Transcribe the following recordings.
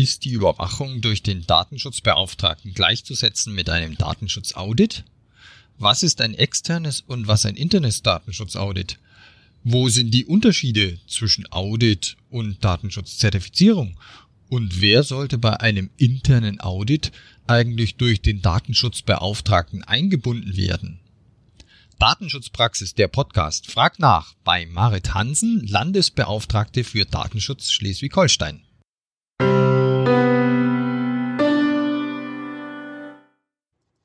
Ist die Überwachung durch den Datenschutzbeauftragten gleichzusetzen mit einem Datenschutzaudit? Was ist ein externes und was ein internes Datenschutzaudit? Wo sind die Unterschiede zwischen Audit und Datenschutzzertifizierung? Und wer sollte bei einem internen Audit eigentlich durch den Datenschutzbeauftragten eingebunden werden? Datenschutzpraxis, der Podcast, fragt nach bei Marit Hansen, Landesbeauftragte für Datenschutz Schleswig-Holstein.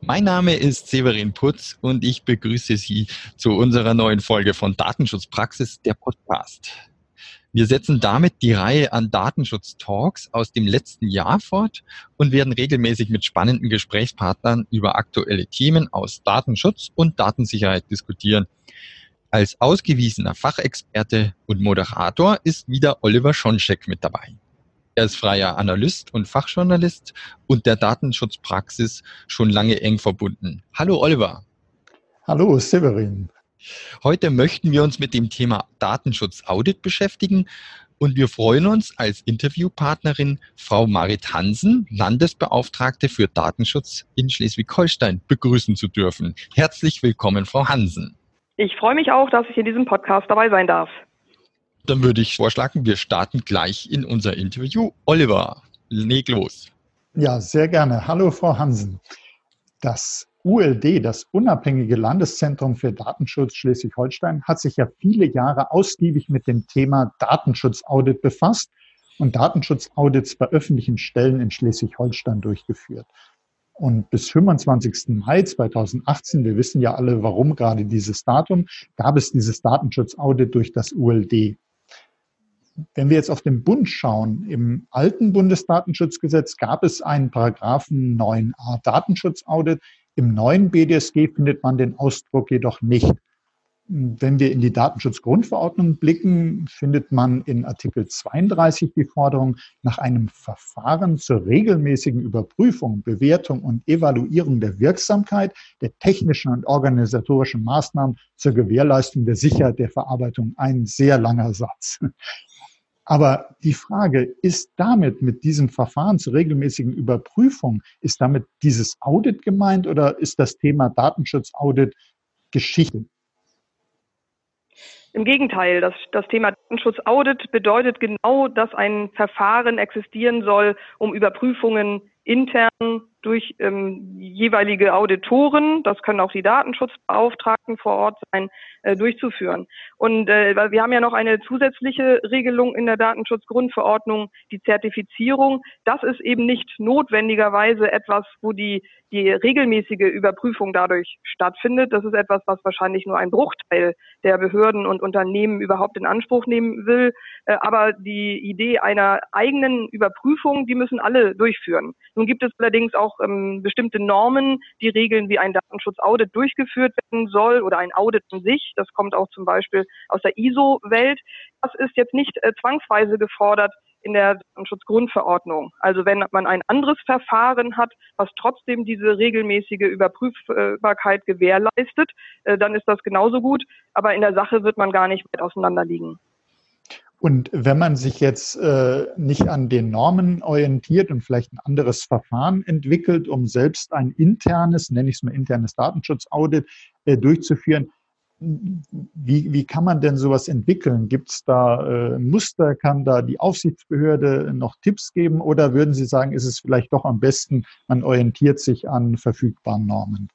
Mein Name ist Severin Putz und ich begrüße Sie zu unserer neuen Folge von Datenschutzpraxis, der Podcast. Wir setzen damit die Reihe an Datenschutz-Talks aus dem letzten Jahr fort und werden regelmäßig mit spannenden Gesprächspartnern über aktuelle Themen aus Datenschutz und Datensicherheit diskutieren. Als ausgewiesener Fachexperte und Moderator ist wieder Oliver Schoncheck mit dabei. Er ist freier Analyst und Fachjournalist und der Datenschutzpraxis schon lange eng verbunden. Hallo Oliver. Hallo Severin. Heute möchten wir uns mit dem Thema Datenschutz-Audit beschäftigen und wir freuen uns als Interviewpartnerin Frau Marit Hansen, Landesbeauftragte für Datenschutz in Schleswig-Holstein, begrüßen zu dürfen. Herzlich willkommen, Frau Hansen. Ich freue mich auch, dass ich in diesem Podcast dabei sein darf. Dann würde ich vorschlagen, wir starten gleich in unser Interview. Oliver, leg los. Ja, sehr gerne. Hallo, Frau Hansen. Das ULD, das Unabhängige Landeszentrum für Datenschutz Schleswig-Holstein, hat sich ja viele Jahre ausgiebig mit dem Thema Datenschutzaudit befasst und Datenschutzaudits bei öffentlichen Stellen in Schleswig-Holstein durchgeführt. Und bis 25. Mai 2018, wir wissen ja alle, warum gerade dieses Datum, gab es dieses Datenschutzaudit durch das ULD. Wenn wir jetzt auf den Bund schauen, im alten Bundesdatenschutzgesetz gab es einen Paragraphen 9a Datenschutzaudit. Im neuen BDSG findet man den Ausdruck jedoch nicht. Wenn wir in die Datenschutzgrundverordnung blicken, findet man in Artikel 32 die Forderung nach einem Verfahren zur regelmäßigen Überprüfung, Bewertung und Evaluierung der Wirksamkeit der technischen und organisatorischen Maßnahmen zur Gewährleistung der Sicherheit der Verarbeitung. Ein sehr langer Satz. Aber die Frage, ist damit mit diesem Verfahren zur regelmäßigen Überprüfung, ist damit dieses Audit gemeint oder ist das Thema Datenschutzaudit Geschichte? Im Gegenteil, das, das Thema Datenschutzaudit bedeutet genau, dass ein Verfahren existieren soll, um Überprüfungen intern durch ähm, jeweilige Auditoren, das können auch die Datenschutzbeauftragten vor Ort sein, äh, durchzuführen. Und äh, wir haben ja noch eine zusätzliche Regelung in der Datenschutzgrundverordnung, die Zertifizierung. Das ist eben nicht notwendigerweise etwas, wo die, die regelmäßige Überprüfung dadurch stattfindet. Das ist etwas, was wahrscheinlich nur ein Bruchteil der Behörden und Unternehmen überhaupt in Anspruch nehmen will. Äh, aber die Idee einer eigenen Überprüfung, die müssen alle durchführen. Nun gibt es allerdings auch auch ähm, bestimmte Normen, die regeln, wie ein Datenschutzaudit durchgeführt werden soll oder ein Audit an sich. Das kommt auch zum Beispiel aus der ISO-Welt. Das ist jetzt nicht äh, zwangsweise gefordert in der Datenschutzgrundverordnung. Also wenn man ein anderes Verfahren hat, was trotzdem diese regelmäßige Überprüfbarkeit gewährleistet, äh, dann ist das genauso gut. Aber in der Sache wird man gar nicht weit auseinander liegen. Und wenn man sich jetzt äh, nicht an den Normen orientiert und vielleicht ein anderes Verfahren entwickelt, um selbst ein internes, nenne ich es mal internes Datenschutzaudit äh, durchzuführen, wie, wie kann man denn sowas entwickeln? Gibt es da äh, Muster? Kann da die Aufsichtsbehörde noch Tipps geben? Oder würden Sie sagen, ist es vielleicht doch am besten, man orientiert sich an verfügbaren Normen?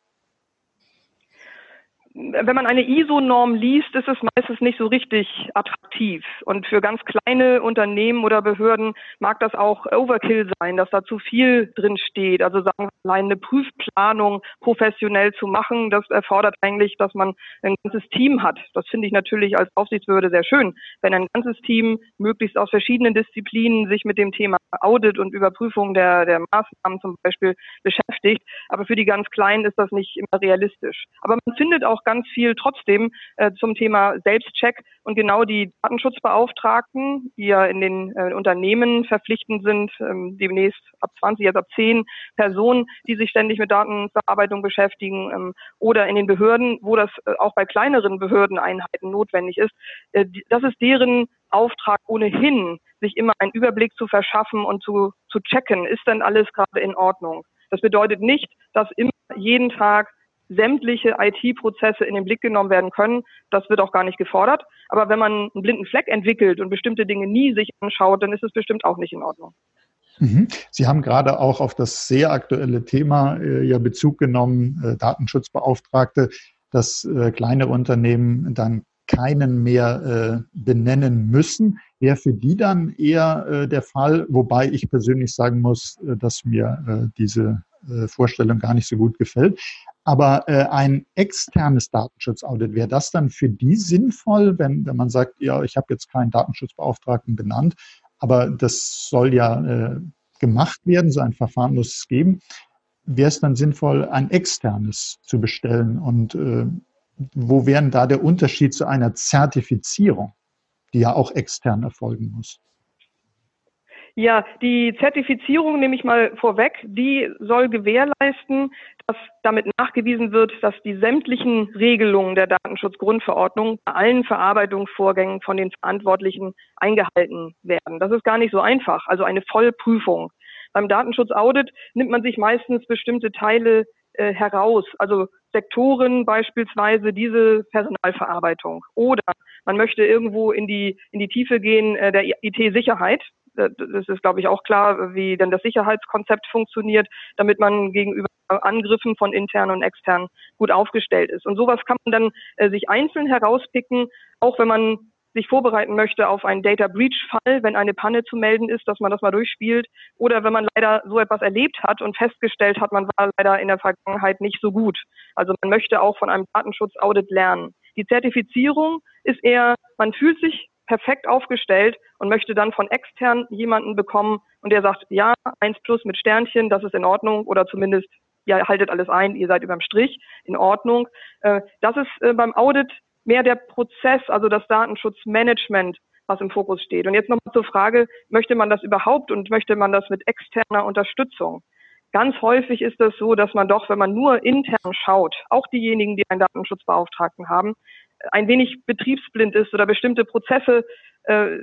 Wenn man eine ISO-Norm liest, ist es meistens nicht so richtig attraktiv. Und für ganz kleine Unternehmen oder Behörden mag das auch Overkill sein, dass da zu viel drin steht. Also sagen wir allein eine Prüfplanung professionell zu machen, das erfordert eigentlich, dass man ein ganzes Team hat. Das finde ich natürlich als Aufsichtsbehörde sehr schön, wenn ein ganzes Team möglichst aus verschiedenen Disziplinen sich mit dem Thema Audit und Überprüfung der, der Maßnahmen zum Beispiel beschäftigt. Aber für die ganz Kleinen ist das nicht immer realistisch. Aber man findet auch ganz viel trotzdem äh, zum Thema Selbstcheck und genau die Datenschutzbeauftragten, die ja in den äh, Unternehmen verpflichtend sind, ähm, demnächst ab 20, jetzt ab 10 Personen, die sich ständig mit Datenverarbeitung beschäftigen ähm, oder in den Behörden, wo das äh, auch bei kleineren Behördeneinheiten notwendig ist. Äh, das ist deren Auftrag ohnehin, sich immer einen Überblick zu verschaffen und zu, zu checken, ist denn alles gerade in Ordnung. Das bedeutet nicht, dass immer jeden Tag sämtliche IT-Prozesse in den Blick genommen werden können. Das wird auch gar nicht gefordert. Aber wenn man einen blinden Fleck entwickelt und bestimmte Dinge nie sich anschaut, dann ist es bestimmt auch nicht in Ordnung. Mhm. Sie haben gerade auch auf das sehr aktuelle Thema äh, ja Bezug genommen, äh, Datenschutzbeauftragte, dass äh, kleinere Unternehmen dann keinen mehr äh, benennen müssen. Wäre für die dann eher äh, der Fall, wobei ich persönlich sagen muss, äh, dass mir diese äh, Vorstellung gar nicht so gut gefällt. Aber äh, ein externes Datenschutzaudit, wäre das dann für die sinnvoll, wenn, wenn man sagt, ja, ich habe jetzt keinen Datenschutzbeauftragten benannt, aber das soll ja äh, gemacht werden, so ein Verfahren muss es geben. Wäre es dann sinnvoll, ein externes zu bestellen? Und äh, wo wäre da der Unterschied zu einer Zertifizierung, die ja auch extern erfolgen muss? Ja, die Zertifizierung nehme ich mal vorweg. Die soll gewährleisten, dass damit nachgewiesen wird, dass die sämtlichen Regelungen der Datenschutzgrundverordnung bei allen Verarbeitungsvorgängen von den Verantwortlichen eingehalten werden. Das ist gar nicht so einfach. Also eine Vollprüfung. Beim Datenschutzaudit nimmt man sich meistens bestimmte Teile äh, heraus, also Sektoren beispielsweise diese Personalverarbeitung. Oder man möchte irgendwo in die, in die Tiefe gehen äh, der IT-Sicherheit. Das ist, glaube ich, auch klar, wie denn das Sicherheitskonzept funktioniert, damit man gegenüber Angriffen von intern und extern gut aufgestellt ist. Und sowas kann man dann äh, sich einzeln herauspicken, auch wenn man sich vorbereiten möchte auf einen Data Breach Fall, wenn eine Panne zu melden ist, dass man das mal durchspielt oder wenn man leider so etwas erlebt hat und festgestellt hat, man war leider in der Vergangenheit nicht so gut. Also man möchte auch von einem Datenschutzaudit lernen. Die Zertifizierung ist eher, man fühlt sich perfekt aufgestellt und möchte dann von extern jemanden bekommen und der sagt, ja, eins plus mit Sternchen, das ist in Ordnung oder zumindest, ja, haltet alles ein, ihr seid überm Strich, in Ordnung. Äh, das ist äh, beim Audit mehr der Prozess, also das Datenschutzmanagement, was im Fokus steht. Und jetzt nochmal zur Frage, möchte man das überhaupt und möchte man das mit externer Unterstützung? Ganz häufig ist es das so, dass man doch, wenn man nur intern schaut, auch diejenigen, die einen Datenschutzbeauftragten haben, ein wenig betriebsblind ist oder bestimmte Prozesse äh,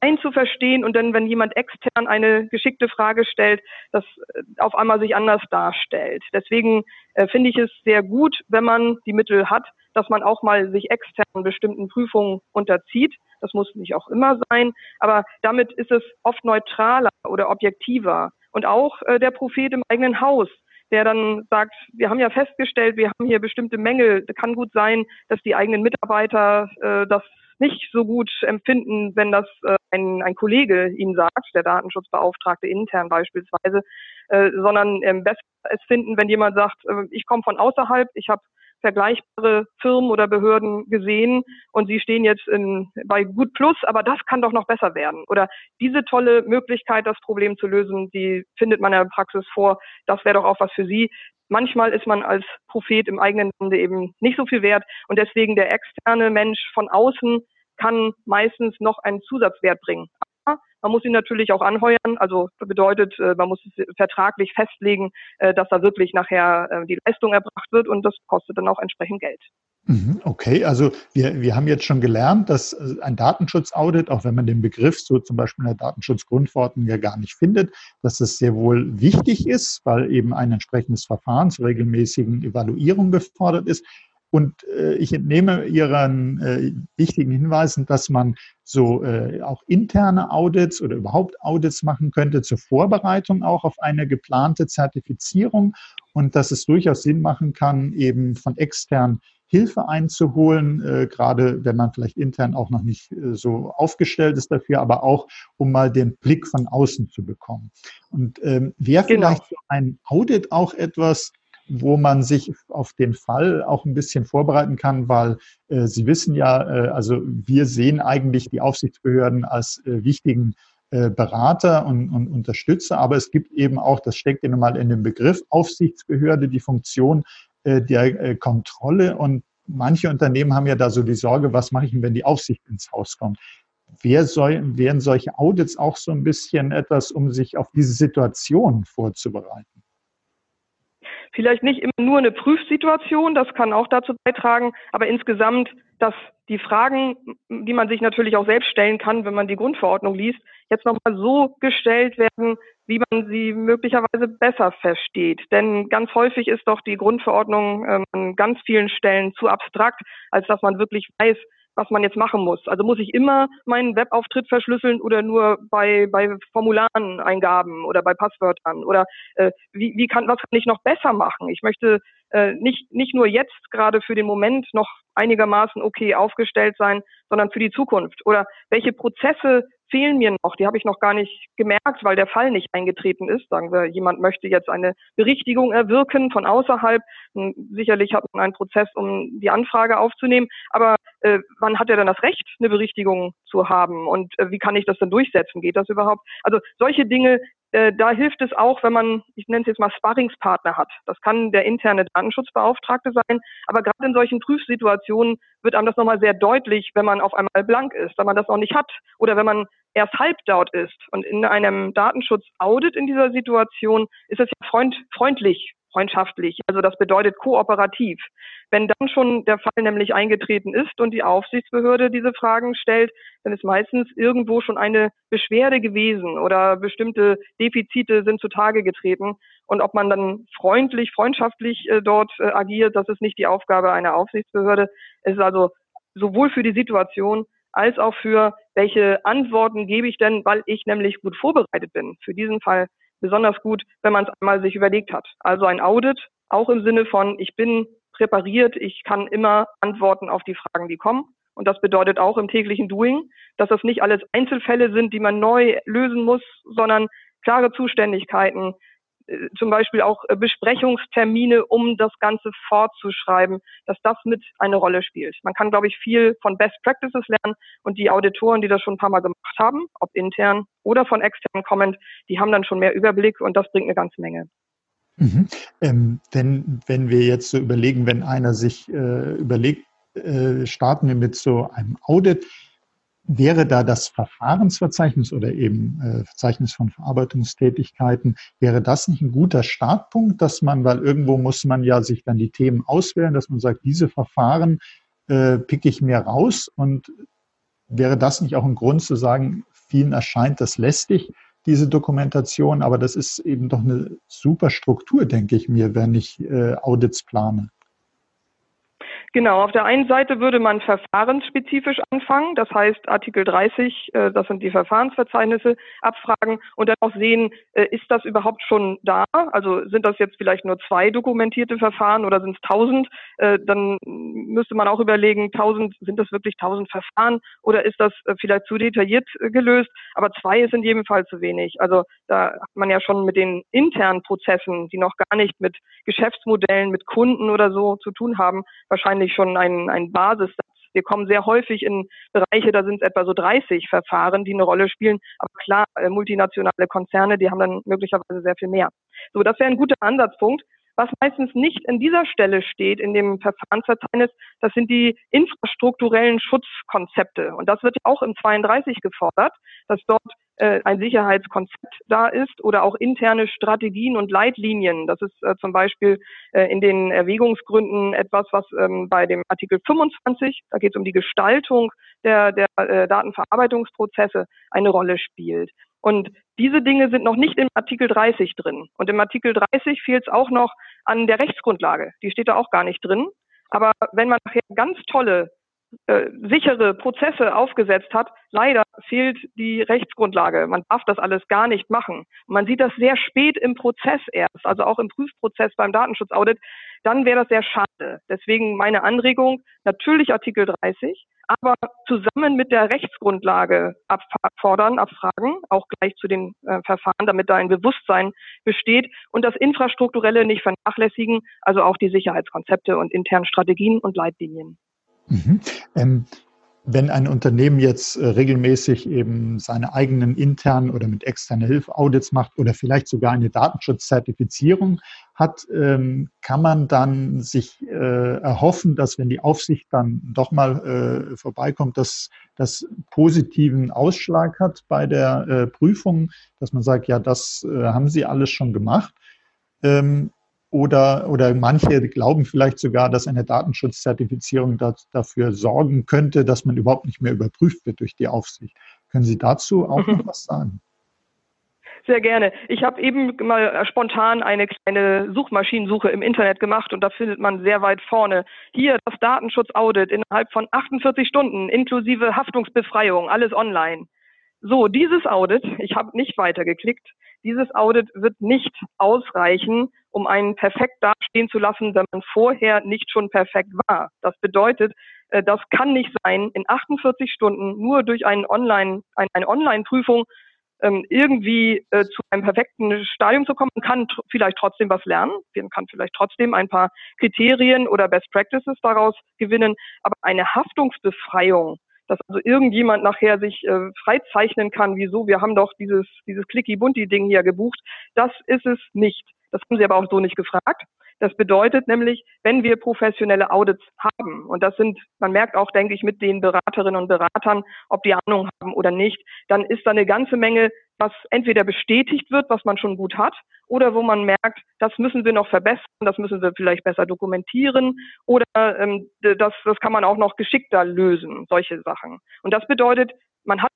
meint zu verstehen und dann, wenn jemand extern eine geschickte Frage stellt, das äh, auf einmal sich anders darstellt. Deswegen äh, finde ich es sehr gut, wenn man die Mittel hat, dass man auch mal sich extern bestimmten Prüfungen unterzieht. Das muss nicht auch immer sein, aber damit ist es oft neutraler oder objektiver. Und auch äh, der Prophet im eigenen Haus der dann sagt, wir haben ja festgestellt, wir haben hier bestimmte Mängel. Kann gut sein, dass die eigenen Mitarbeiter äh, das nicht so gut empfinden, wenn das äh, ein, ein Kollege ihnen sagt, der Datenschutzbeauftragte intern beispielsweise, äh, sondern ähm, besser es finden, wenn jemand sagt, äh, ich komme von außerhalb, ich habe vergleichbare Firmen oder Behörden gesehen und sie stehen jetzt in, bei Gut Plus, aber das kann doch noch besser werden. Oder diese tolle Möglichkeit, das Problem zu lösen, die findet man in der Praxis vor. Das wäre doch auch was für Sie. Manchmal ist man als Prophet im eigenen Lande eben nicht so viel wert und deswegen der externe Mensch von außen kann meistens noch einen Zusatzwert bringen. Man muss ihn natürlich auch anheuern. Also bedeutet, äh, man muss vertraglich festlegen, äh, dass da wirklich nachher äh, die Leistung erbracht wird und das kostet dann auch entsprechend Geld. Mhm, okay, also wir, wir haben jetzt schon gelernt, dass ein Datenschutzaudit, auch wenn man den Begriff so zum Beispiel in der Datenschutzgrundverordnung ja gar nicht findet, dass es sehr wohl wichtig ist, weil eben ein entsprechendes Verfahren zur regelmäßigen Evaluierung gefordert ist. Und äh, ich entnehme Ihren äh, wichtigen Hinweisen, dass man so äh, auch interne Audits oder überhaupt Audits machen könnte zur Vorbereitung auch auf eine geplante Zertifizierung und dass es durchaus Sinn machen kann, eben von extern Hilfe einzuholen, äh, gerade wenn man vielleicht intern auch noch nicht äh, so aufgestellt ist dafür, aber auch um mal den Blick von außen zu bekommen. Und ähm, wäre genau. vielleicht so ein Audit auch etwas, wo man sich auf den Fall auch ein bisschen vorbereiten kann, weil äh, Sie wissen ja, äh, also wir sehen eigentlich die Aufsichtsbehörden als äh, wichtigen äh, Berater und, und Unterstützer, aber es gibt eben auch, das steckt ja nun mal in dem Begriff Aufsichtsbehörde, die Funktion äh, der äh, Kontrolle und manche Unternehmen haben ja da so die Sorge, was mache ich, wenn die Aufsicht ins Haus kommt. Wer soll, wären solche Audits auch so ein bisschen etwas, um sich auf diese Situation vorzubereiten? Vielleicht nicht immer nur eine Prüfsituation, das kann auch dazu beitragen, aber insgesamt, dass die Fragen, die man sich natürlich auch selbst stellen kann, wenn man die Grundverordnung liest, jetzt nochmal so gestellt werden, wie man sie möglicherweise besser versteht. Denn ganz häufig ist doch die Grundverordnung ähm, an ganz vielen Stellen zu abstrakt, als dass man wirklich weiß, was man jetzt machen muss. Also muss ich immer meinen Webauftritt verschlüsseln oder nur bei, bei Formularen Eingaben oder bei Passwörtern oder äh, wie, wie kann, was kann ich noch besser machen? Ich möchte äh, nicht, nicht nur jetzt gerade für den Moment noch einigermaßen okay aufgestellt sein, sondern für die Zukunft. Oder welche Prozesse fehlen mir noch, die habe ich noch gar nicht gemerkt, weil der Fall nicht eingetreten ist. Sagen wir, jemand möchte jetzt eine Berichtigung erwirken von außerhalb. Hm, sicherlich hat man einen Prozess, um die Anfrage aufzunehmen. Aber äh, wann hat er dann das Recht, eine Berichtigung zu haben? Und äh, wie kann ich das denn durchsetzen? Geht das überhaupt? Also solche Dinge, äh, da hilft es auch, wenn man, ich nenne es jetzt mal Sparringspartner hat. Das kann der interne Datenschutzbeauftragte sein, aber gerade in solchen Prüfsituationen wird einem das nochmal sehr deutlich, wenn man auf einmal blank ist, wenn man das noch nicht hat oder wenn man erst halb dort ist. Und in einem Datenschutzaudit in dieser Situation ist es ja freund, freundlich, freundschaftlich. Also das bedeutet kooperativ. Wenn dann schon der Fall nämlich eingetreten ist und die Aufsichtsbehörde diese Fragen stellt, dann ist meistens irgendwo schon eine Beschwerde gewesen oder bestimmte Defizite sind zutage getreten. Und ob man dann freundlich, freundschaftlich äh, dort äh, agiert, das ist nicht die Aufgabe einer Aufsichtsbehörde. Es ist also sowohl für die Situation als auch für welche Antworten gebe ich denn, weil ich nämlich gut vorbereitet bin. Für diesen Fall besonders gut, wenn man es einmal sich überlegt hat. Also ein Audit, auch im Sinne von, ich bin präpariert, ich kann immer antworten auf die Fragen, die kommen. Und das bedeutet auch im täglichen Doing, dass das nicht alles Einzelfälle sind, die man neu lösen muss, sondern klare Zuständigkeiten, zum Beispiel auch äh, Besprechungstermine, um das Ganze fortzuschreiben, dass das mit eine Rolle spielt. Man kann, glaube ich, viel von Best Practices lernen und die Auditoren, die das schon ein paar Mal gemacht haben, ob intern oder von extern kommend, die haben dann schon mehr Überblick und das bringt eine ganze Menge. Mhm. Ähm, denn wenn wir jetzt so überlegen, wenn einer sich äh, überlegt, äh, starten wir mit so einem Audit, Wäre da das Verfahrensverzeichnis oder eben äh, Verzeichnis von Verarbeitungstätigkeiten, wäre das nicht ein guter Startpunkt, dass man, weil irgendwo muss man ja sich dann die Themen auswählen, dass man sagt, diese Verfahren äh, picke ich mir raus und wäre das nicht auch ein Grund zu sagen, vielen erscheint das lästig, diese Dokumentation, aber das ist eben doch eine super Struktur, denke ich mir, wenn ich äh, Audits plane. Genau, auf der einen Seite würde man verfahrensspezifisch anfangen, das heißt Artikel 30, äh, das sind die Verfahrensverzeichnisse, abfragen und dann auch sehen, äh, ist das überhaupt schon da? Also sind das jetzt vielleicht nur zwei dokumentierte Verfahren oder sind es tausend? Äh, dann müsste man auch überlegen, tausend, sind das wirklich tausend Verfahren oder ist das vielleicht zu detailliert gelöst? Aber zwei ist in jedem Fall zu wenig. Also da hat man ja schon mit den internen Prozessen, die noch gar nicht mit Geschäftsmodellen, mit Kunden oder so zu tun haben, wahrscheinlich wahrscheinlich schon ein, ein Basissatz. Wir kommen sehr häufig in Bereiche, da sind es etwa so 30 Verfahren, die eine Rolle spielen. Aber klar, äh, multinationale Konzerne, die haben dann möglicherweise sehr viel mehr. So, das wäre ein guter Ansatzpunkt. Was meistens nicht in dieser Stelle steht, in dem Verfahrensverzeichnis, das sind die infrastrukturellen Schutzkonzepte. Und das wird auch im 32 gefordert, dass dort ein Sicherheitskonzept da ist oder auch interne Strategien und Leitlinien. Das ist äh, zum Beispiel äh, in den Erwägungsgründen etwas, was ähm, bei dem Artikel 25, da geht es um die Gestaltung der, der äh, Datenverarbeitungsprozesse, eine Rolle spielt. Und diese Dinge sind noch nicht im Artikel 30 drin. Und im Artikel 30 fehlt es auch noch an der Rechtsgrundlage. Die steht da auch gar nicht drin. Aber wenn man nachher ganz tolle äh, sichere Prozesse aufgesetzt hat. Leider fehlt die Rechtsgrundlage. Man darf das alles gar nicht machen. Man sieht das sehr spät im Prozess erst, also auch im Prüfprozess beim Datenschutzaudit. Dann wäre das sehr schade. Deswegen meine Anregung, natürlich Artikel 30, aber zusammen mit der Rechtsgrundlage abfordern, abfragen, auch gleich zu den äh, Verfahren, damit da ein Bewusstsein besteht und das Infrastrukturelle nicht vernachlässigen, also auch die Sicherheitskonzepte und internen Strategien und Leitlinien. Mhm. Ähm, wenn ein Unternehmen jetzt äh, regelmäßig eben seine eigenen internen oder mit externer Hilfe Audits macht oder vielleicht sogar eine Datenschutzzertifizierung hat, ähm, kann man dann sich äh, erhoffen, dass wenn die Aufsicht dann doch mal äh, vorbeikommt, dass das positiven Ausschlag hat bei der Prüfung, dass man sagt, ja, das haben Sie alles schon gemacht. Oder, oder manche glauben vielleicht sogar, dass eine Datenschutzzertifizierung dafür sorgen könnte, dass man überhaupt nicht mehr überprüft wird durch die Aufsicht. Können Sie dazu auch noch was sagen? Sehr gerne. Ich habe eben mal spontan eine kleine Suchmaschinensuche im Internet gemacht und da findet man sehr weit vorne hier das Datenschutzaudit innerhalb von 48 Stunden inklusive Haftungsbefreiung, alles online. So, dieses Audit, ich habe nicht weitergeklickt, dieses Audit wird nicht ausreichen, um einen perfekt dastehen zu lassen, wenn man vorher nicht schon perfekt war. Das bedeutet, äh, das kann nicht sein, in 48 Stunden nur durch einen Online, eine Online-Prüfung ähm, irgendwie äh, zu einem perfekten Stadium zu kommen. Man kann vielleicht trotzdem was lernen. Man kann vielleicht trotzdem ein paar Kriterien oder Best Practices daraus gewinnen. Aber eine Haftungsbefreiung, dass also irgendjemand nachher sich äh, freizeichnen kann, wieso, wir haben doch dieses, dieses Clicky-Bunty-Ding hier gebucht, das ist es nicht. Das haben Sie aber auch so nicht gefragt. Das bedeutet nämlich, wenn wir professionelle Audits haben, und das sind, man merkt auch, denke ich, mit den Beraterinnen und Beratern, ob die Ahnung haben oder nicht, dann ist da eine ganze Menge, was entweder bestätigt wird, was man schon gut hat, oder wo man merkt, das müssen wir noch verbessern, das müssen wir vielleicht besser dokumentieren, oder ähm, das, das kann man auch noch geschickter lösen, solche Sachen. Und das bedeutet, man hat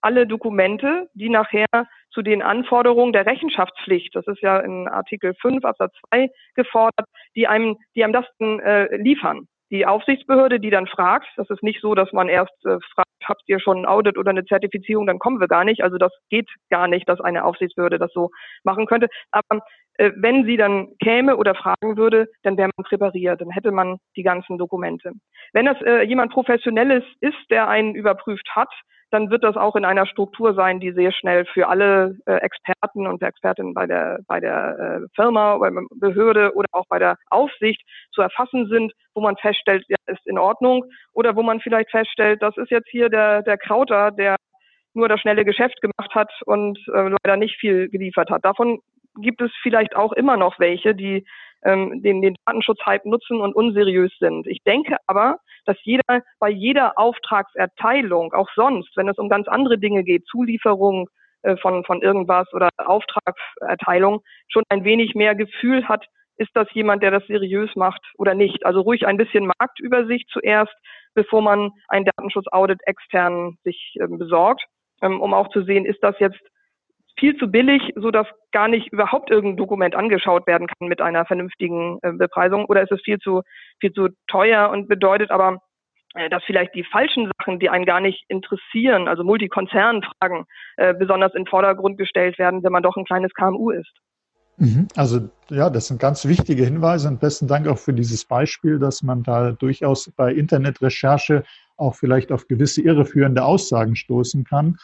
alle Dokumente, die nachher zu den Anforderungen der Rechenschaftspflicht, das ist ja in Artikel 5 Absatz 2 gefordert, die einem, die einem das dann, äh, liefern. Die Aufsichtsbehörde, die dann fragt, das ist nicht so, dass man erst äh, fragt, habt ihr schon ein Audit oder eine Zertifizierung, dann kommen wir gar nicht. Also das geht gar nicht, dass eine Aufsichtsbehörde das so machen könnte. Aber äh, wenn sie dann käme oder fragen würde, dann wäre man präpariert, dann hätte man die ganzen Dokumente. Wenn das äh, jemand Professionelles ist, der einen überprüft hat, dann wird das auch in einer Struktur sein, die sehr schnell für alle äh, Experten und Expertinnen bei der, bei der äh, Firma, bei der Behörde oder auch bei der Aufsicht zu erfassen sind, wo man feststellt, ja, ist in Ordnung oder wo man vielleicht feststellt, das ist jetzt hier der, der Krauter, der nur das schnelle Geschäft gemacht hat und äh, leider nicht viel geliefert hat. Davon gibt es vielleicht auch immer noch welche, die ähm, den, den Datenschutzhype nutzen und unseriös sind. Ich denke aber, dass jeder bei jeder Auftragserteilung, auch sonst, wenn es um ganz andere Dinge geht, Zulieferung äh, von, von irgendwas oder Auftragserteilung, schon ein wenig mehr Gefühl hat, ist das jemand, der das seriös macht oder nicht. Also ruhig ein bisschen Marktübersicht zuerst, bevor man ein Datenschutzaudit extern sich ähm, besorgt, ähm, um auch zu sehen, ist das jetzt viel zu billig, so dass gar nicht überhaupt irgendein Dokument angeschaut werden kann mit einer vernünftigen äh, Bepreisung oder ist es viel zu viel zu teuer und bedeutet aber äh, dass vielleicht die falschen Sachen, die einen gar nicht interessieren, also Multikonzernfragen, äh, besonders in Vordergrund gestellt werden, wenn man doch ein kleines KMU ist. Mhm. Also ja, das sind ganz wichtige Hinweise und besten Dank auch für dieses Beispiel, dass man da durchaus bei Internetrecherche auch vielleicht auf gewisse irreführende Aussagen stoßen kann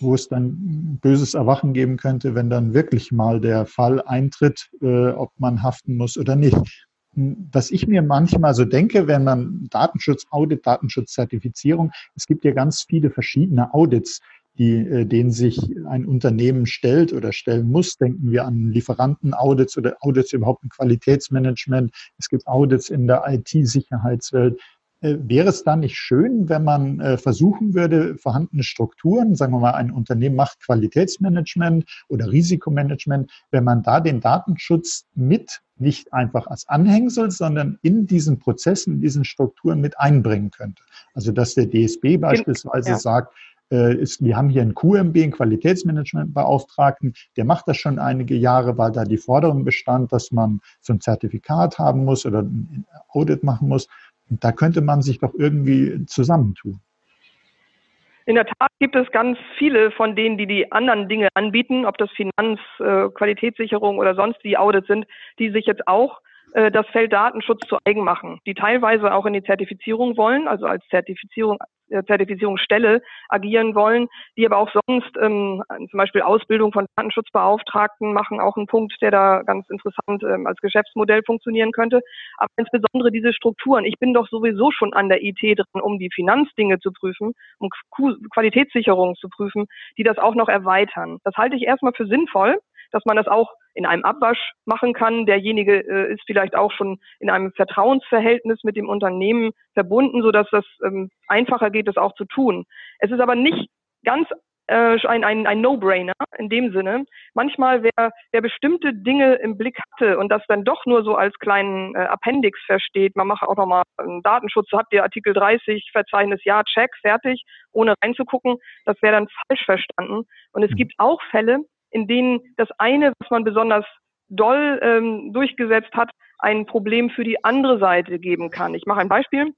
wo es dann böses Erwachen geben könnte, wenn dann wirklich mal der Fall eintritt, äh, ob man haften muss oder nicht. Was ich mir manchmal so denke, wenn man Datenschutz, Audit, Datenschutzzertifizierung, es gibt ja ganz viele verschiedene Audits, die, äh, denen sich ein Unternehmen stellt oder stellen muss. Denken wir an Lieferantenaudits oder Audits überhaupt im Qualitätsmanagement. Es gibt Audits in der IT-Sicherheitswelt. Äh, wäre es dann nicht schön, wenn man äh, versuchen würde, vorhandene Strukturen, sagen wir mal, ein Unternehmen macht Qualitätsmanagement oder Risikomanagement, wenn man da den Datenschutz mit nicht einfach als Anhängsel, sondern in diesen Prozessen, in diesen Strukturen mit einbringen könnte. Also dass der DSB beispielsweise ja. sagt, äh, ist, wir haben hier einen QMB, einen Qualitätsmanagementbeauftragten, der macht das schon einige Jahre, weil da die Forderung bestand, dass man so ein Zertifikat haben muss oder ein Audit machen muss. Da könnte man sich doch irgendwie zusammentun. In der Tat gibt es ganz viele von denen, die die anderen Dinge anbieten, ob das Finanz, äh, Qualitätssicherung oder sonst die Audits sind, die sich jetzt auch äh, das Feld Datenschutz zu eigen machen, die teilweise auch in die Zertifizierung wollen, also als Zertifizierung äh, Zertifizierungsstelle agieren wollen, die aber auch sonst ähm, zum Beispiel Ausbildung von Datenschutzbeauftragten machen, auch ein Punkt, der da ganz interessant ähm, als Geschäftsmodell funktionieren könnte. Aber insbesondere diese Strukturen. Ich bin doch sowieso schon an der IT dran, um die Finanzdinge zu prüfen, um Qualitätssicherung zu prüfen, die das auch noch erweitern. Das halte ich erstmal für sinnvoll dass man das auch in einem Abwasch machen kann. Derjenige äh, ist vielleicht auch schon in einem Vertrauensverhältnis mit dem Unternehmen verbunden, sodass das ähm, einfacher geht, das auch zu tun. Es ist aber nicht ganz äh, ein, ein, ein No-Brainer in dem Sinne. Manchmal, wer, wer bestimmte Dinge im Blick hatte und das dann doch nur so als kleinen äh, Appendix versteht, man macht auch nochmal einen Datenschutz, habt ihr Artikel 30, Verzeichnis Ja, Check, fertig, ohne reinzugucken, das wäre dann falsch verstanden. Und es mhm. gibt auch Fälle, in denen das eine, was man besonders doll ähm, durchgesetzt hat, ein Problem für die andere Seite geben kann. Ich mache ein Beispiel.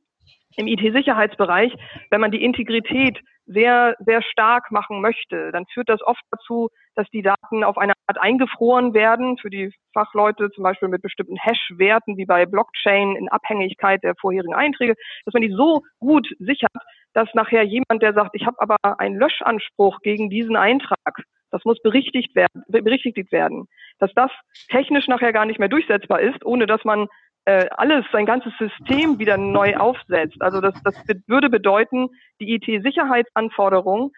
Im IT-Sicherheitsbereich, wenn man die Integrität sehr, sehr stark machen möchte, dann führt das oft dazu, dass die Daten auf eine Art eingefroren werden, für die Fachleute zum Beispiel mit bestimmten Hash-Werten wie bei Blockchain in Abhängigkeit der vorherigen Einträge, dass man die so gut sichert, dass nachher jemand, der sagt, ich habe aber einen Löschanspruch gegen diesen Eintrag, das muss berichtigt werden, berichtigt werden, dass das technisch nachher gar nicht mehr durchsetzbar ist, ohne dass man äh, alles, sein ganzes System wieder neu aufsetzt. Also das, das würde bedeuten, die IT-Sicherheitsanforderung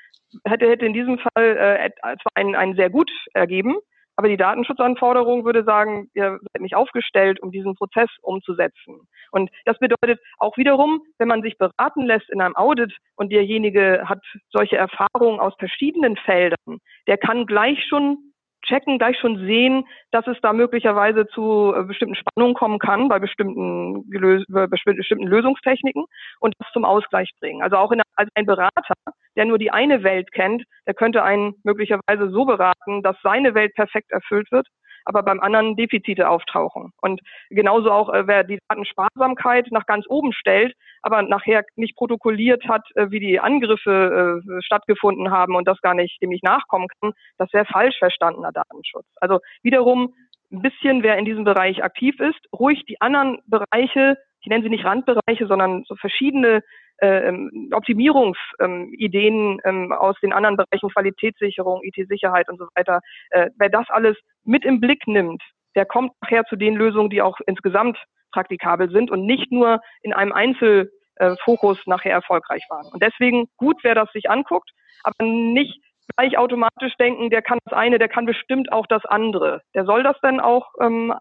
hätte, hätte in diesem Fall äh, zwar einen, einen sehr gut ergeben, aber die Datenschutzanforderung würde sagen, ihr seid nicht aufgestellt, um diesen Prozess umzusetzen. Und das bedeutet auch wiederum, wenn man sich beraten lässt in einem Audit und derjenige hat solche Erfahrungen aus verschiedenen Feldern, der kann gleich schon checken, gleich schon sehen, dass es da möglicherweise zu äh, bestimmten Spannungen kommen kann bei bestimmten, bei bestimmten Lösungstechniken und das zum Ausgleich bringen. Also auch in, als ein Berater, der nur die eine Welt kennt, der könnte einen möglicherweise so beraten, dass seine Welt perfekt erfüllt wird aber beim anderen Defizite auftauchen. Und genauso auch, äh, wer die Datensparsamkeit nach ganz oben stellt, aber nachher nicht protokolliert hat, äh, wie die Angriffe äh, stattgefunden haben und das gar nicht dem ich nachkommen kann, das wäre falsch verstandener Datenschutz. Also wiederum ein bisschen, wer in diesem Bereich aktiv ist, ruhig die anderen Bereiche, ich nenne sie nicht Randbereiche, sondern so verschiedene ähm, Optimierungsideen ähm, aus den anderen Bereichen, Qualitätssicherung, IT-Sicherheit und so weiter, äh, wer das alles mit im Blick nimmt, der kommt nachher zu den Lösungen, die auch insgesamt praktikabel sind und nicht nur in einem Einzelfokus nachher erfolgreich waren. Und deswegen gut, wer das sich anguckt, aber nicht gleich automatisch denken, der kann das eine, der kann bestimmt auch das andere. Der soll das dann auch ähm,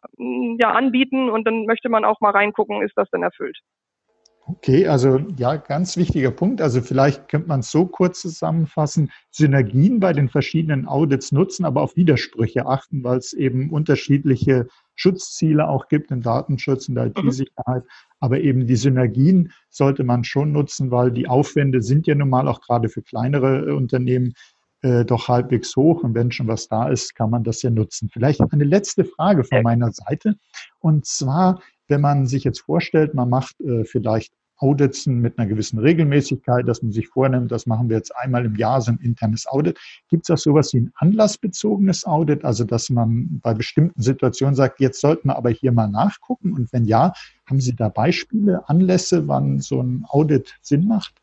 ja anbieten und dann möchte man auch mal reingucken, ist das denn erfüllt. Okay, also ja, ganz wichtiger Punkt. Also vielleicht könnte man es so kurz zusammenfassen, Synergien bei den verschiedenen Audits nutzen, aber auf Widersprüche achten, weil es eben unterschiedliche Schutzziele auch gibt im Datenschutz und der mhm. IT-Sicherheit. Aber eben die Synergien sollte man schon nutzen, weil die Aufwände sind ja nun mal auch gerade für kleinere äh, Unternehmen äh, doch halbwegs hoch. Und wenn schon was da ist, kann man das ja nutzen. Vielleicht eine letzte Frage von meiner Seite. Und zwar, wenn man sich jetzt vorstellt, man macht äh, vielleicht Audits mit einer gewissen Regelmäßigkeit, dass man sich vornimmt, das machen wir jetzt einmal im Jahr, so ein internes Audit. Gibt es auch sowas wie ein anlassbezogenes Audit, also dass man bei bestimmten Situationen sagt, jetzt sollten wir aber hier mal nachgucken? Und wenn ja, haben Sie da Beispiele, Anlässe, wann so ein Audit Sinn macht?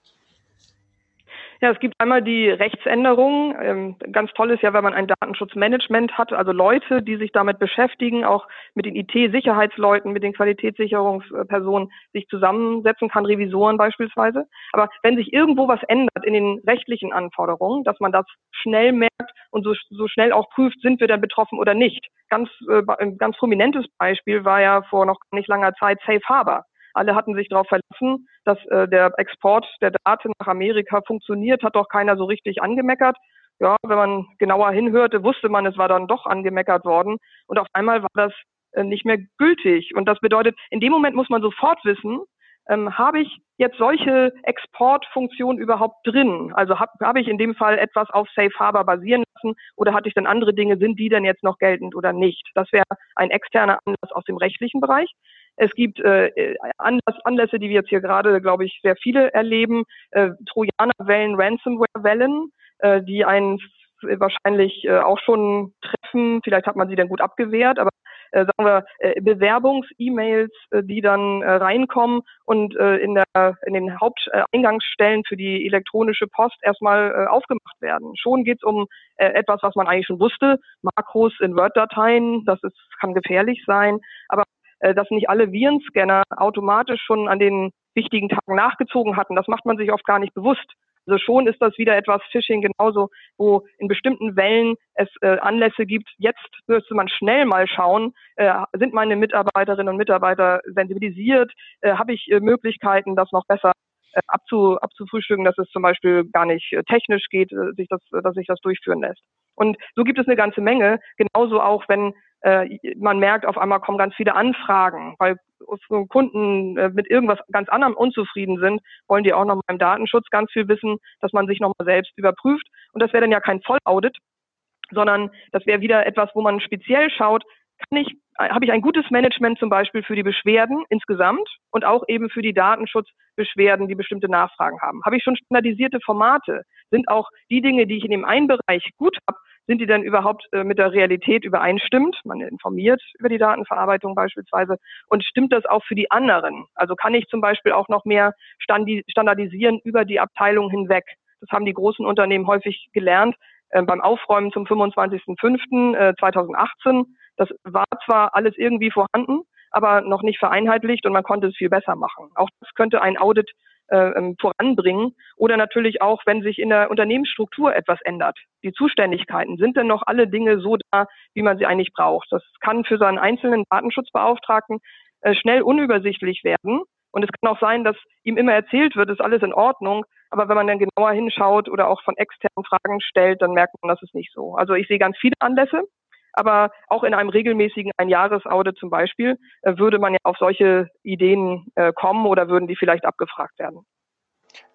Ja, es gibt einmal die Rechtsänderung. Ähm, ganz toll ist ja, wenn man ein Datenschutzmanagement hat, also Leute, die sich damit beschäftigen, auch mit den IT-Sicherheitsleuten, mit den Qualitätssicherungspersonen sich zusammensetzen kann, Revisoren beispielsweise. Aber wenn sich irgendwo was ändert in den rechtlichen Anforderungen, dass man das schnell merkt und so, so schnell auch prüft, sind wir denn betroffen oder nicht. Ganz, äh, ein ganz prominentes Beispiel war ja vor noch nicht langer Zeit Safe Harbor. Alle hatten sich darauf verlassen, dass äh, der Export der Daten nach Amerika funktioniert, hat doch keiner so richtig angemeckert. Ja, wenn man genauer hinhörte, wusste man, es war dann doch angemeckert worden. Und auf einmal war das äh, nicht mehr gültig. Und das bedeutet, in dem Moment muss man sofort wissen, ähm, habe ich jetzt solche Exportfunktionen überhaupt drin? Also habe hab ich in dem Fall etwas auf Safe Harbor basieren lassen oder hatte ich dann andere Dinge, sind die denn jetzt noch geltend oder nicht? Das wäre ein externer Anlass aus dem rechtlichen Bereich. Es gibt äh, Anlass, Anlässe, die wir jetzt hier gerade, glaube ich, sehr viele erleben. Äh, Trojanerwellen, Ransomware-Wellen, äh, die einen wahrscheinlich äh, auch schon treffen. Vielleicht hat man sie dann gut abgewehrt, aber äh, sagen wir äh, Bewerbungs-E-Mails, äh, die dann äh, reinkommen und äh, in der in den Haupteingangsstellen für die elektronische Post erstmal äh, aufgemacht werden. Schon geht es um äh, etwas, was man eigentlich schon wusste, Makros in Word-Dateien, das ist, kann gefährlich sein, aber äh, dass nicht alle Virenscanner automatisch schon an den wichtigen Tagen nachgezogen hatten. Das macht man sich oft gar nicht bewusst. Also schon ist das wieder etwas Phishing genauso, wo in bestimmten Wellen es äh, Anlässe gibt. Jetzt müsste man schnell mal schauen, äh, sind meine Mitarbeiterinnen und Mitarbeiter sensibilisiert? Äh, Habe ich äh, Möglichkeiten, das noch besser äh, abzu, abzufrühstücken, dass es zum Beispiel gar nicht äh, technisch geht, äh, sich das, dass sich das durchführen lässt. Und so gibt es eine ganze Menge. Genauso auch, wenn äh, man merkt, auf einmal kommen ganz viele Anfragen, weil Kunden äh, mit irgendwas ganz anderem unzufrieden sind, wollen die auch noch mal im Datenschutz ganz viel wissen, dass man sich noch mal selbst überprüft. Und das wäre dann ja kein Vollaudit, sondern das wäre wieder etwas, wo man speziell schaut, kann ich, habe ich ein gutes Management zum Beispiel für die Beschwerden insgesamt und auch eben für die Datenschutzbeschwerden, die bestimmte Nachfragen haben? Habe ich schon standardisierte Formate? Sind auch die Dinge, die ich in dem einen Bereich gut habe, sind die denn überhaupt äh, mit der Realität übereinstimmt? Man informiert über die Datenverarbeitung beispielsweise. Und stimmt das auch für die anderen? Also kann ich zum Beispiel auch noch mehr standardisieren über die Abteilung hinweg? Das haben die großen Unternehmen häufig gelernt äh, beim Aufräumen zum 25.05.2018. Äh, das war zwar alles irgendwie vorhanden, aber noch nicht vereinheitlicht und man konnte es viel besser machen. Auch das könnte ein Audit äh, ähm, voranbringen. Oder natürlich auch, wenn sich in der Unternehmensstruktur etwas ändert. Die Zuständigkeiten, sind denn noch alle Dinge so da, wie man sie eigentlich braucht? Das kann für seinen einzelnen Datenschutzbeauftragten äh, schnell unübersichtlich werden. Und es kann auch sein, dass ihm immer erzählt wird, ist alles in Ordnung. Aber wenn man dann genauer hinschaut oder auch von externen Fragen stellt, dann merkt man, das ist nicht so. Also ich sehe ganz viele Anlässe, aber auch in einem regelmäßigen Einjahresaudit zum Beispiel äh, würde man ja auf solche Ideen äh, kommen oder würden die vielleicht abgefragt werden.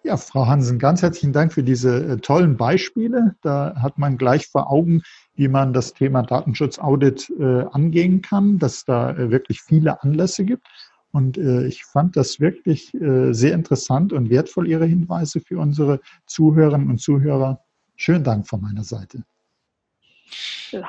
Ja, Frau Hansen, ganz herzlichen Dank für diese äh, tollen Beispiele. Da hat man gleich vor Augen, wie man das Thema Datenschutzaudit angehen kann, dass da wirklich viele Anlässe gibt. Und ich fand das wirklich sehr interessant und wertvoll, Ihre Hinweise für unsere Zuhörerinnen und Zuhörer. Schönen Dank von meiner Seite.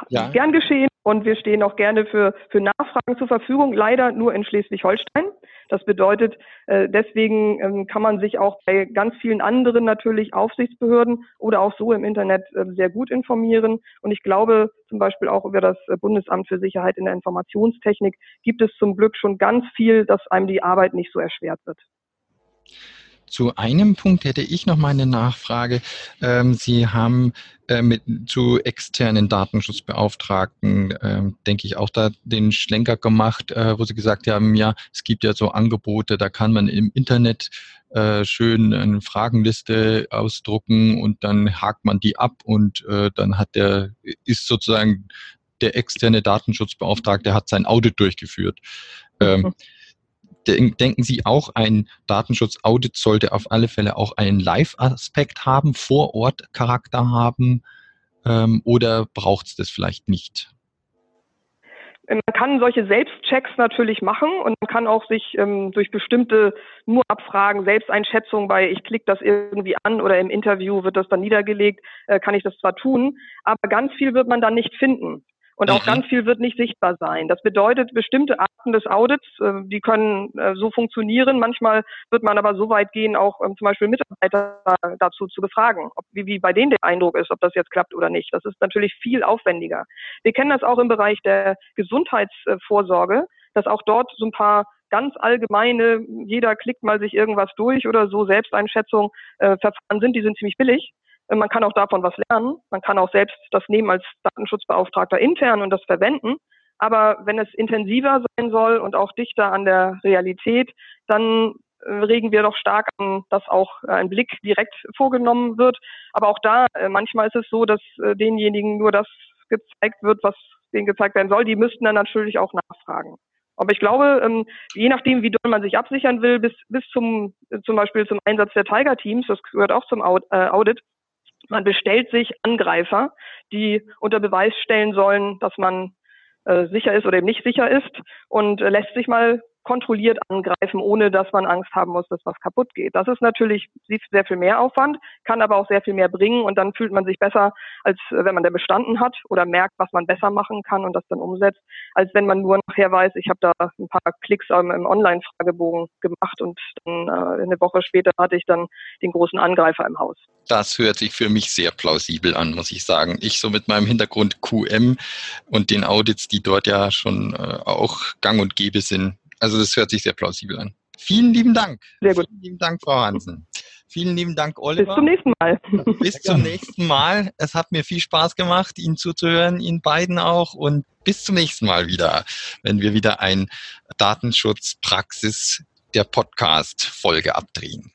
Ja. Gern geschehen und wir stehen auch gerne für, für Nachfragen zur Verfügung, leider nur in Schleswig-Holstein. Das bedeutet, äh, deswegen ähm, kann man sich auch bei ganz vielen anderen natürlich Aufsichtsbehörden oder auch so im Internet äh, sehr gut informieren. Und ich glaube zum Beispiel auch über das Bundesamt für Sicherheit in der Informationstechnik gibt es zum Glück schon ganz viel, dass einem die Arbeit nicht so erschwert wird. Zu einem Punkt hätte ich noch mal eine Nachfrage. Ähm, Sie haben äh, mit, zu externen Datenschutzbeauftragten, ähm, denke ich, auch da den Schlenker gemacht, äh, wo Sie gesagt haben, ja, es gibt ja so Angebote, da kann man im Internet äh, schön eine Fragenliste ausdrucken und dann hakt man die ab und äh, dann hat der, ist sozusagen der externe Datenschutzbeauftragte hat sein Audit durchgeführt. Ähm, mhm denken Sie auch, ein Datenschutzaudit sollte auf alle Fälle auch einen Live-Aspekt haben, Vor-Ort-Charakter haben ähm, oder braucht es das vielleicht nicht? Man kann solche Selbstchecks natürlich machen und man kann auch sich ähm, durch bestimmte nur Abfragen, Selbsteinschätzung bei, ich klicke das irgendwie an oder im Interview wird das dann niedergelegt, äh, kann ich das zwar tun, aber ganz viel wird man dann nicht finden. Und auch mhm. ganz viel wird nicht sichtbar sein. Das bedeutet, bestimmte Arten des Audits, äh, die können äh, so funktionieren. Manchmal wird man aber so weit gehen, auch ähm, zum Beispiel Mitarbeiter dazu zu befragen, ob, wie, wie bei denen der Eindruck ist, ob das jetzt klappt oder nicht. Das ist natürlich viel aufwendiger. Wir kennen das auch im Bereich der Gesundheitsvorsorge, dass auch dort so ein paar ganz allgemeine, jeder klickt mal sich irgendwas durch oder so Selbsteinschätzung, äh, Verfahren sind, die sind ziemlich billig. Man kann auch davon was lernen. Man kann auch selbst das nehmen als Datenschutzbeauftragter intern und das verwenden. Aber wenn es intensiver sein soll und auch dichter an der Realität, dann äh, regen wir doch stark an, dass auch ein Blick direkt vorgenommen wird. Aber auch da, äh, manchmal ist es so, dass äh, denjenigen nur das gezeigt wird, was denen gezeigt werden soll. Die müssten dann natürlich auch nachfragen. Aber ich glaube, ähm, je nachdem, wie doll man sich absichern will, bis, bis zum, zum Beispiel zum Einsatz der Tiger-Teams, das gehört auch zum Audit, man bestellt sich Angreifer, die unter Beweis stellen sollen, dass man äh, sicher ist oder eben nicht sicher ist und äh, lässt sich mal kontrolliert angreifen, ohne dass man Angst haben muss, dass was kaputt geht. Das ist natürlich sehr viel mehr Aufwand, kann aber auch sehr viel mehr bringen und dann fühlt man sich besser, als wenn man der bestanden hat oder merkt, was man besser machen kann und das dann umsetzt, als wenn man nur nachher weiß, ich habe da ein paar Klicks im Online-Fragebogen gemacht und dann äh, eine Woche später hatte ich dann den großen Angreifer im Haus. Das hört sich für mich sehr plausibel an, muss ich sagen. Ich so mit meinem Hintergrund QM und den Audits, die dort ja schon äh, auch gang und gäbe sind, also das hört sich sehr plausibel an. Vielen lieben Dank. Sehr gut. Vielen lieben Dank, Frau Hansen. Vielen lieben Dank, Oliver. Bis zum nächsten Mal. Bis zum nächsten Mal. Es hat mir viel Spaß gemacht, Ihnen zuzuhören, Ihnen beiden auch. Und bis zum nächsten Mal wieder, wenn wir wieder ein Datenschutzpraxis der Podcast-Folge abdrehen.